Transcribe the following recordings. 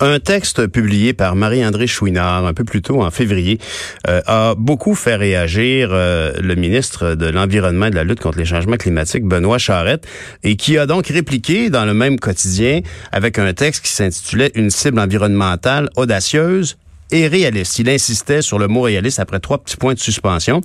Un texte publié par Marie-André Chouinard un peu plus tôt en février euh, a beaucoup fait réagir euh, le ministre de l'Environnement et de la lutte contre les changements climatiques, Benoît Charette, et qui a donc répliqué dans le même quotidien avec un texte qui s'intitulait Une cible environnementale audacieuse, et réaliste. Il insistait sur le mot réaliste après trois petits points de suspension.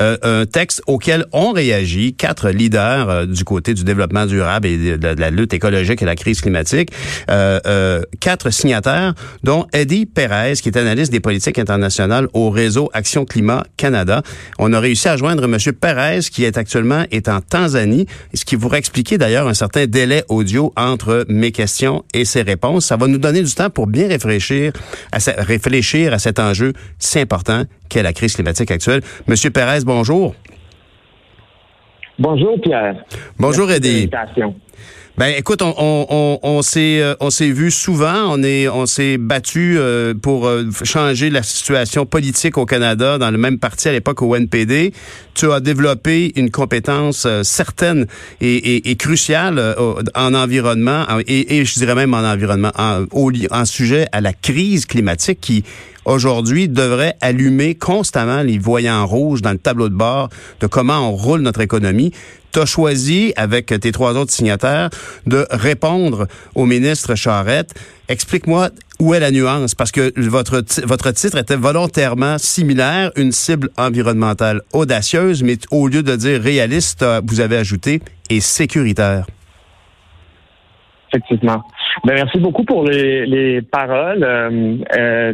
Euh, un texte auquel ont réagi quatre leaders euh, du côté du développement durable et de, la lutte écologique et la crise climatique. Euh, euh, quatre signataires, dont Eddie Perez, qui est analyste des politiques internationales au réseau Action Climat Canada. On a réussi à joindre M. Perez, qui est actuellement est en Tanzanie, ce qui pourrait expliquer d'ailleurs un certain délai audio entre mes questions et ses réponses. Ça va nous donner du temps pour bien réfléchir à réfléchir réfléchir à cet enjeu si important qu'est la crise climatique actuelle. Monsieur Perez, bonjour. Bonjour Pierre. Bonjour Eddie. Ben écoute, on, on, on, s'est euh, on s'est vu souvent, on est on s'est battu euh, pour euh, changer la situation politique au Canada dans le même parti à l'époque au NPD. Tu as développé une compétence certaine et, et, cruciale en environnement et, et, je dirais même en environnement en, au, en sujet à la crise climatique qui aujourd'hui devrait allumer constamment les voyants rouges dans le tableau de bord de comment on roule notre économie tu as choisi, avec tes trois autres signataires, de répondre au ministre Charette. Explique-moi où est la nuance, parce que votre, votre titre était volontairement similaire, une cible environnementale audacieuse, mais au lieu de dire réaliste, vous avez ajouté et sécuritaire. Effectivement. Ben, merci beaucoup pour les, paroles. Euh, euh,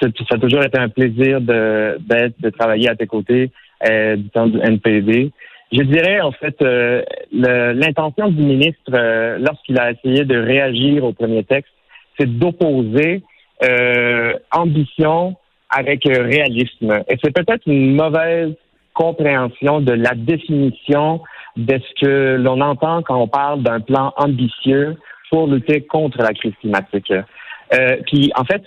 ça, a toujours été un plaisir de, de travailler à tes côtés euh, du temps du NPD. Je dirais en fait euh, l'intention du ministre euh, lorsqu'il a essayé de réagir au premier texte, c'est d'opposer ambition avec réalisme. Et c'est peut-être une mauvaise compréhension de la définition de ce que l'on entend quand on parle d'un plan ambitieux pour lutter contre la crise climatique. puis en fait,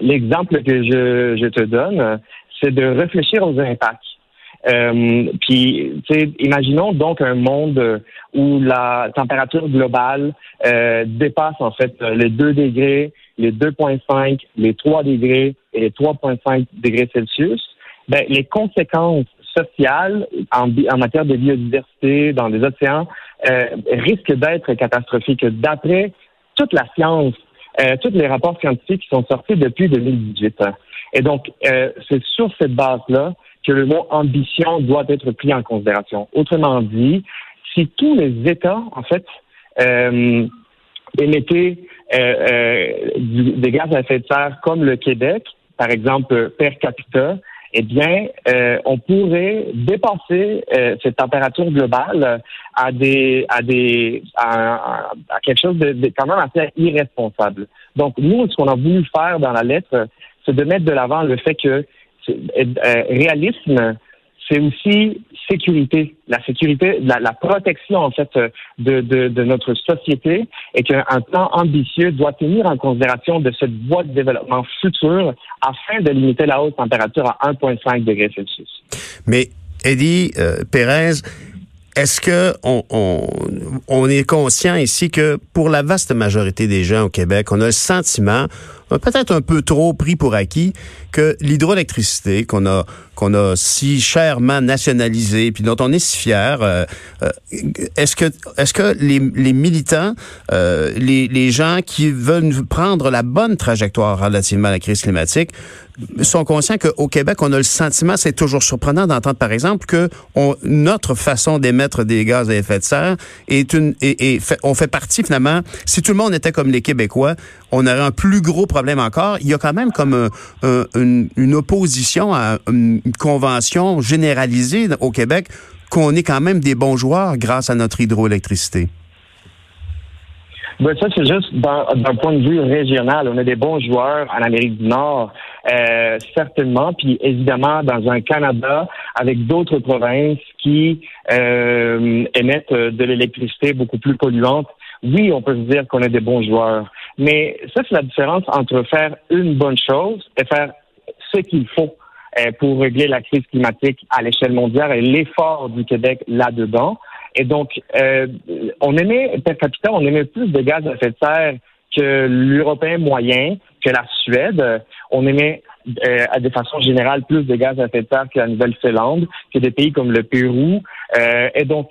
l'exemple que je, je te donne, c'est de réfléchir aux impacts. Euh, puis, imaginons donc un monde où la température globale euh, dépasse en fait les 2 degrés, les 2,5, les 3 degrés et les 3,5 degrés Celsius. Ben, les conséquences en, matière de biodiversité dans les océans euh, risquent d'être catastrophiques. D'après toute la science, euh, tous les rapports scientifiques qui sont sortis depuis 2018. Et donc, euh, c'est sur cette base-là que le mot ambition doit être pris en considération. Autrement dit, si tous les États, en fait, émettaient des gaz à effet de serre comme le Québec, par exemple per capita, eh bien, euh, on pourrait dépasser euh, cette température globale à des à des à, à quelque chose de, de, quand même assez irresponsable. Donc, nous, ce qu'on a voulu faire dans la lettre, c'est de mettre de l'avant le fait que euh, réalisme, c'est aussi sécurité, la sécurité, la, protection en fait de, notre société et qu'un plan ambitieux doit tenir en considération de cette voie de développement futur afin de limiter la haute température à 1,5 degrés Celsius. Mais Eddie euh, Pérez, est-ce que on, on, est conscient ici que pour la vaste majorité des gens au Québec, on a le sentiment, peut-être un peu trop pris pour acquis, que l'hydroélectricité qu'on a qu'on a si chèrement nationalisée, puis dont on est si fier, euh, euh, est-ce que est-ce que les, les militants, euh, les, les gens qui veulent prendre la bonne trajectoire relativement à la crise climatique sont conscients qu'au Québec, on a le sentiment, c'est toujours surprenant d'entendre par exemple que notre façon d'émettre des gaz à effet de serre est une et, on fait partie finalement. Si tout le monde était comme les Québécois, on aurait un plus gros problème encore. Il y a quand même comme une, opposition à une convention généralisée au Québec qu'on est quand même des bons joueurs grâce à notre hydroélectricité. Ben, ça, c'est juste d'un point de vue régional. On a des bons joueurs en Amérique du Nord, euh, certainement, puis évidemment dans un Canada avec d'autres provinces qui euh, émettent de l'électricité beaucoup plus polluante. Oui, on peut se dire qu'on a des bons joueurs, mais ça, c'est la différence entre faire une bonne chose et faire ce qu'il faut euh, pour régler la crise climatique à l'échelle mondiale et l'effort du Québec là-dedans. Et donc, euh, on émet, per capita, on émet plus de gaz à effet de serre que l'Européen moyen, que la Suède. On émet euh, de façon générale plus de gaz à effet de serre que la Nouvelle-Zélande, que des pays comme le Pérou. Euh, et donc,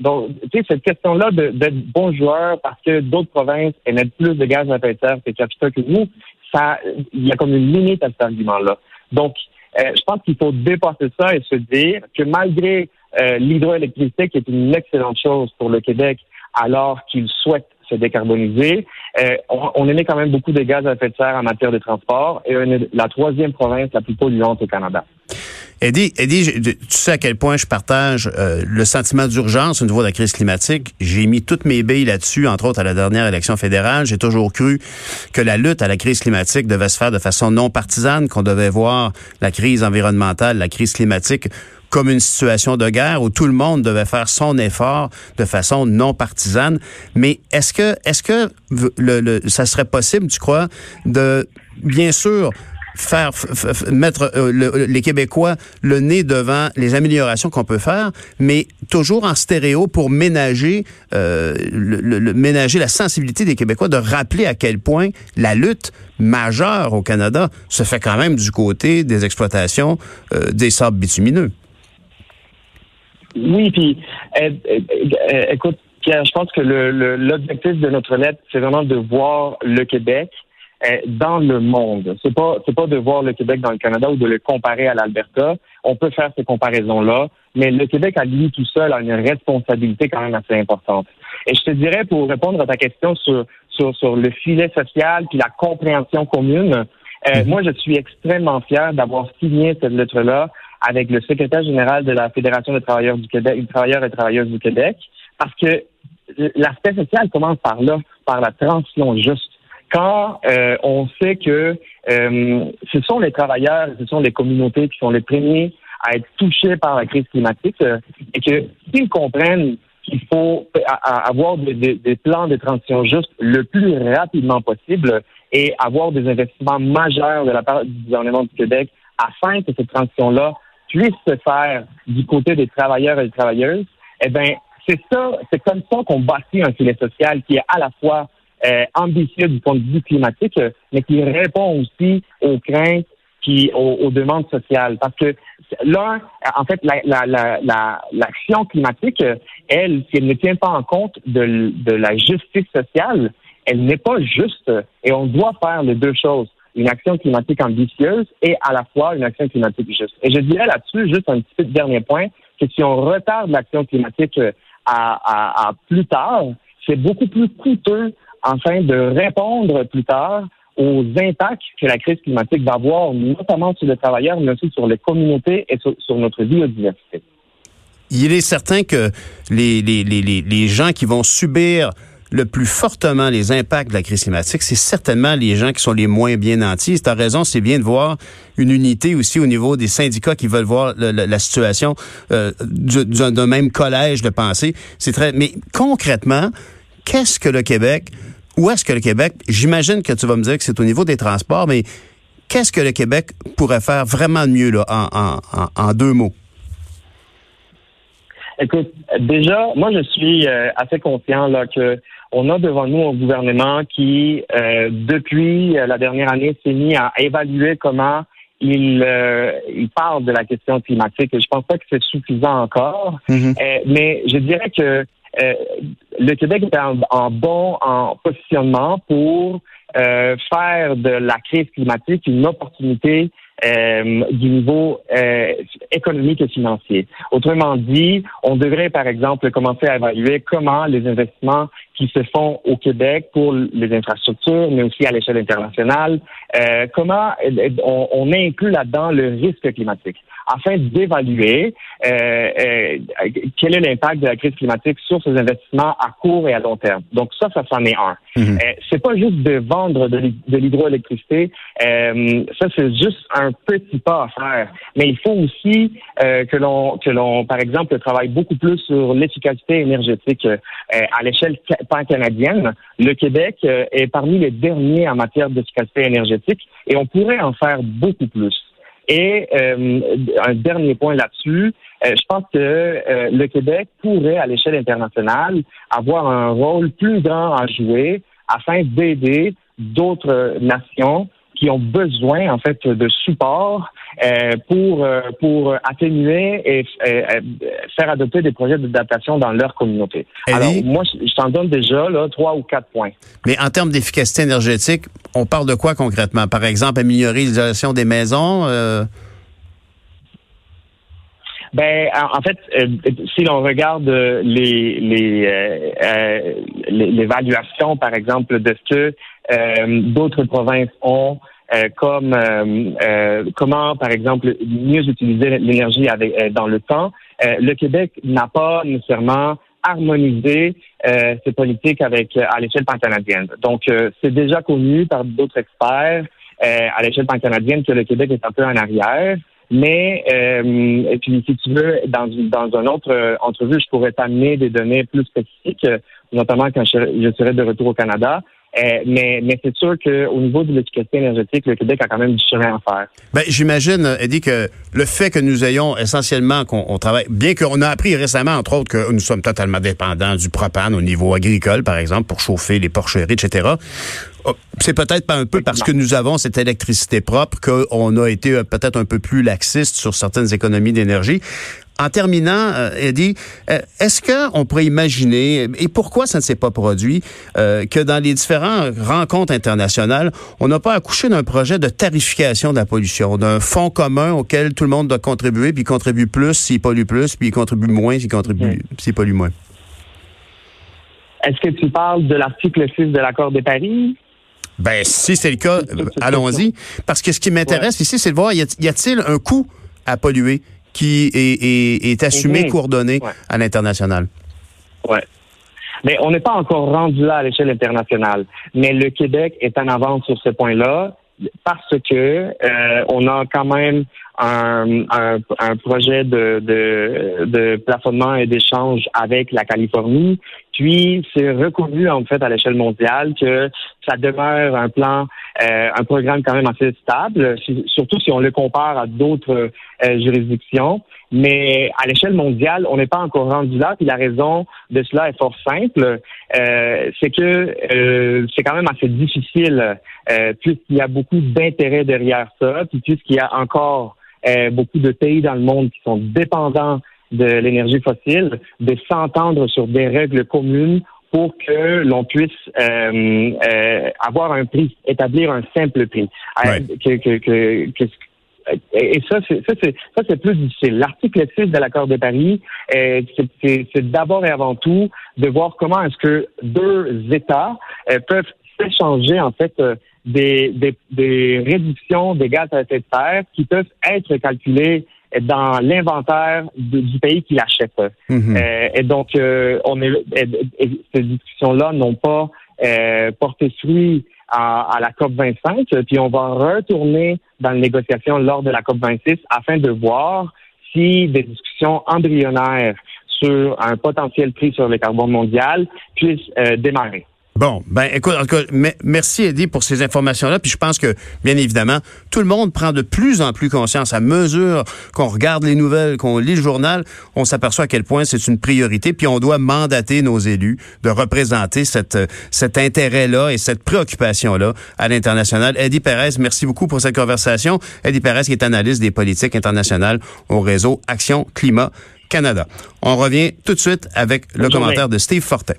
donc tu sais, cette question-là d'être bon joueur parce que d'autres provinces émettent plus de gaz à effet de serre per capita que nous, ça, il y a comme une limite à cet argument-là. Donc, euh, je pense qu'il faut dépasser ça et se dire que malgré euh, l'hydroélectricité, qui est une excellente chose pour le Québec, alors qu'il souhaite se euh, on, émet quand même beaucoup de gaz à effet de serre en matière de transport et on est la troisième province la plus polluante au Canada. Eddie, Eddie, tu sais à quel point je partage euh, le sentiment d'urgence au niveau de la crise climatique. J'ai mis toutes mes billes là-dessus, entre autres à la dernière élection fédérale. J'ai toujours cru que la lutte à la crise climatique devait se faire de façon non partisane, qu'on devait voir la crise environnementale, la crise climatique comme une situation de guerre où tout le monde devait faire son effort de façon non partisane. Mais est-ce que, est-ce que le, ça serait possible, tu crois, de bien sûr faire mettre euh, les Québécois le nez devant les améliorations qu'on peut faire, mais toujours en stéréo pour ménager euh, le, ménager la sensibilité des Québécois de rappeler à quel point la lutte majeure au Canada se fait quand même du côté des exploitations euh, des sables bitumineux. Oui, puis écoute, Pierre, je pense que l'objectif de notre lettre, c'est vraiment de voir le Québec dans le monde. C'est pas c'est pas de voir le Québec dans le Canada ou de le comparer à l'Alberta. On peut faire ces comparaisons là, mais le Québec à lui tout seul a une responsabilité quand même assez importante. Et je te dirais pour répondre à ta question sur sur, sur le filet social puis la compréhension commune, euh, mhm. moi je suis extrêmement fier d'avoir signé cette lettre là avec le secrétaire général de la Fédération des travailleurs du Québec, des travailleurs et travailleuses du Québec, parce que l'aspect social commence par là, par la transition juste quand euh, on sait que euh, ce sont les travailleurs, ce sont les communautés qui sont les premiers à être touchés par la crise climatique euh, et que s'ils comprennent qu'il faut avoir des, plans de transition juste le plus rapidement possible et avoir des investissements majeurs de la part du gouvernement du Québec afin que cette transition-là puisse se faire du côté des travailleurs et des travailleuses, eh bien, c'est ça, c'est comme ça qu'on bâtit un filet social qui est à la fois euh, ambitieux du point de vue climatique, euh, mais qui répond aussi aux craintes qui aux, demandes sociales. Parce que là, en fait, l'action la, la, la, climatique, elle, si elle ne tient pas en compte de, de la justice sociale, elle n'est pas juste. Et on doit faire les deux choses. Une action climatique ambitieuse et à la fois une action climatique juste. Et je dirais là-dessus, juste un petit dernier point, que si on retarde l'action climatique euh, à, à, à plus tard, c'est beaucoup plus coûteux afin de répondre plus tard aux impacts que la crise climatique va avoir, notamment sur les travailleurs, mais aussi sur les communautés et sur, notre biodiversité. Il est certain que les, les, les, les gens qui vont subir le plus fortement les impacts de la crise climatique, c'est certainement les gens qui sont les moins bien nantis. Tu as raison, c'est bien de voir une unité aussi au niveau des syndicats qui veulent voir la, situation euh, d'un même collège de pensée. C'est très. Mais concrètement, qu'est-ce que le Québec où est-ce que le Québec, j'imagine que tu vas me dire que c'est au niveau des transports, mais qu'est-ce que le Québec pourrait faire vraiment de mieux là, en, deux mots? Écoute, déjà, moi je suis euh, assez conscient là que on a devant nous un gouvernement qui, euh, depuis la dernière année, s'est mis à évaluer comment il, euh, il parle de la question climatique. Et je pense pas que c'est suffisant encore, mm-hmm. mais je dirais que euh, le Québec est en, bon en positionnement pour euh, faire de la crise climatique une opportunité euh, du niveau euh, économique et financier. Autrement dit, on devrait, par exemple, commencer à évaluer comment les investissements qui se font au Québec pour les infrastructures, mais aussi à l'échelle internationale, euh, comment on, on inclut là-dedans le risque climatique afin d'évaluer euh, euh, quel est l'impact de la crise climatique sur ces investissements à court et à long terme. Donc ça, ça s'en est un. Mhm. Euh, c'est pas juste de vendre de, l'hydroélectricité, euh, ça c'est juste un petit pas à faire. Mais il faut aussi euh, que l'on que l'on, par exemple, travaille beaucoup plus sur l'efficacité énergétique à l'échelle pan-canadienne. Le Québec est parmi les derniers en matière d'efficacité énergétique et on pourrait en faire beaucoup plus. Et euh, un dernier point là-dessus, euh, je pense que euh, le Québec pourrait, à l'échelle internationale, avoir un rôle plus grand à jouer afin d'aider d'autres nations qui ont besoin en fait de support euh, pour euh, pour atténuer et faire adopter des projets d'adaptation dans leur communauté. Alors moi, je t'en donne déjà là trois ou quatre points. Mais en termes d'efficacité énergétique, on parle de quoi concrètement? Par exemple, améliorer l'isolation des maisons. Euh... Ben, en fait, si l'on regarde les l'évaluation, par exemple, de ce que d'autres provinces ont euh, comme euh, euh, comment, par exemple, mieux utiliser l'énergie dans le temps. le Québec n'a pas nécessairement harmonisé ses politiques avec à l'échelle pan-canadienne. Donc, c'est déjà connu par d'autres experts à l'échelle pan-canadienne que le Québec est un peu en arrière. Mais et puis si tu veux, dans, dans une autre entrevue, je pourrais t'amener des données plus spécifiques, notamment quand je, je serai de retour au Canada. Euh, mais mais c'est sûr qu'au niveau de l'efficacité énergétique, le Québec a quand même du chemin à faire. Ben, j'imagine, Eddie, que le fait que nous ayons essentiellement qu'on travaille, bien qu'on a appris récemment, entre autres, que nous sommes totalement dépendants du propane au niveau agricole, par exemple, pour chauffer les porcheries, etc. Oh, c'est peut-être un peu parce que nous avons cette électricité propre qu'on a été euh, peut-être un peu plus laxiste sur certaines économies d'énergie. En terminant, euh, Eddie, euh, est-ce qu'on pourrait imaginer, et pourquoi ça ne s'est pas produit, que dans les différentes rencontres internationales, on n'a pas accouché d'un projet de tarification de la pollution, d'un fonds commun auquel tout le monde doit contribuer, puis il contribue plus s'il pollue plus, puis il contribue moins s'il contribue s'il pollue moins? Est-ce que tu parles de l'article 6 de l'accord de Paris? Ben, si c'est le cas, allons-y. Parce que ce qui m'intéresse ici, c'est de voir, y a-t-il un coût à polluer? Qui est, assumé, mhm. coordonné à l'international? Oui. Mais on n'est pas encore rendu là à l'échelle internationale. Mais le Québec est en avance sur ce point-là parce que euh, on a quand même un, un, projet de, de, de plafonnement et d'échange avec la Californie. Puis c'est reconnu en fait à l'échelle mondiale que ça demeure un plan, euh, un programme quand même assez stable, surtout si on le compare à d'autres euh, juridictions. Mais à l'échelle mondiale, on n'est pas encore rendu là. Puis la raison de cela est fort simple, euh, c'est que c'est quand même assez difficile puisqu'il y a beaucoup d'intérêts derrière ça, puis puisqu'il y a encore euh, beaucoup de pays dans le monde qui sont dépendants de l'énergie fossile, de s'entendre sur des règles communes pour que l'on puisse euh, euh, avoir un prix, établir un simple prix. Que, que, que, et ça, c'est ça, c'est ça, c'est plus difficile. L'article 6 de l'accord de Paris, c'est d'abord et avant tout de voir comment est-ce que deux États peuvent s'échanger en fait des, des, des réductions des gaz à effet de serre qui peuvent être calculées dans l'inventaire du pays qui l'achète. Mhm. euh, et donc, euh, on est, ces discussions-là n'ont pas euh, porté fruit à, à, la COP 25, puis on va retourner dans les négociations lors de la COP 26 afin de voir si des discussions embryonnaires sur un potentiel prix sur le carbone mondial puissent euh, démarrer. Bon, ben écoute, en tout cas, merci Eddie pour ces informations-là. Puis je pense que, bien évidemment, tout le monde prend de plus en plus conscience à mesure qu'on regarde les nouvelles, qu'on lit le journal, on s'aperçoit à quel point c'est une priorité. Puis on doit mandater nos élus de représenter cette, cet intérêt-là et cette préoccupation-là à l'international. Eddie Perez, merci beaucoup pour cette conversation. Eddie Perez qui est analyste des politiques internationales au réseau Action Climat Canada. On revient tout de suite avec le commentaire de Steve Fortin.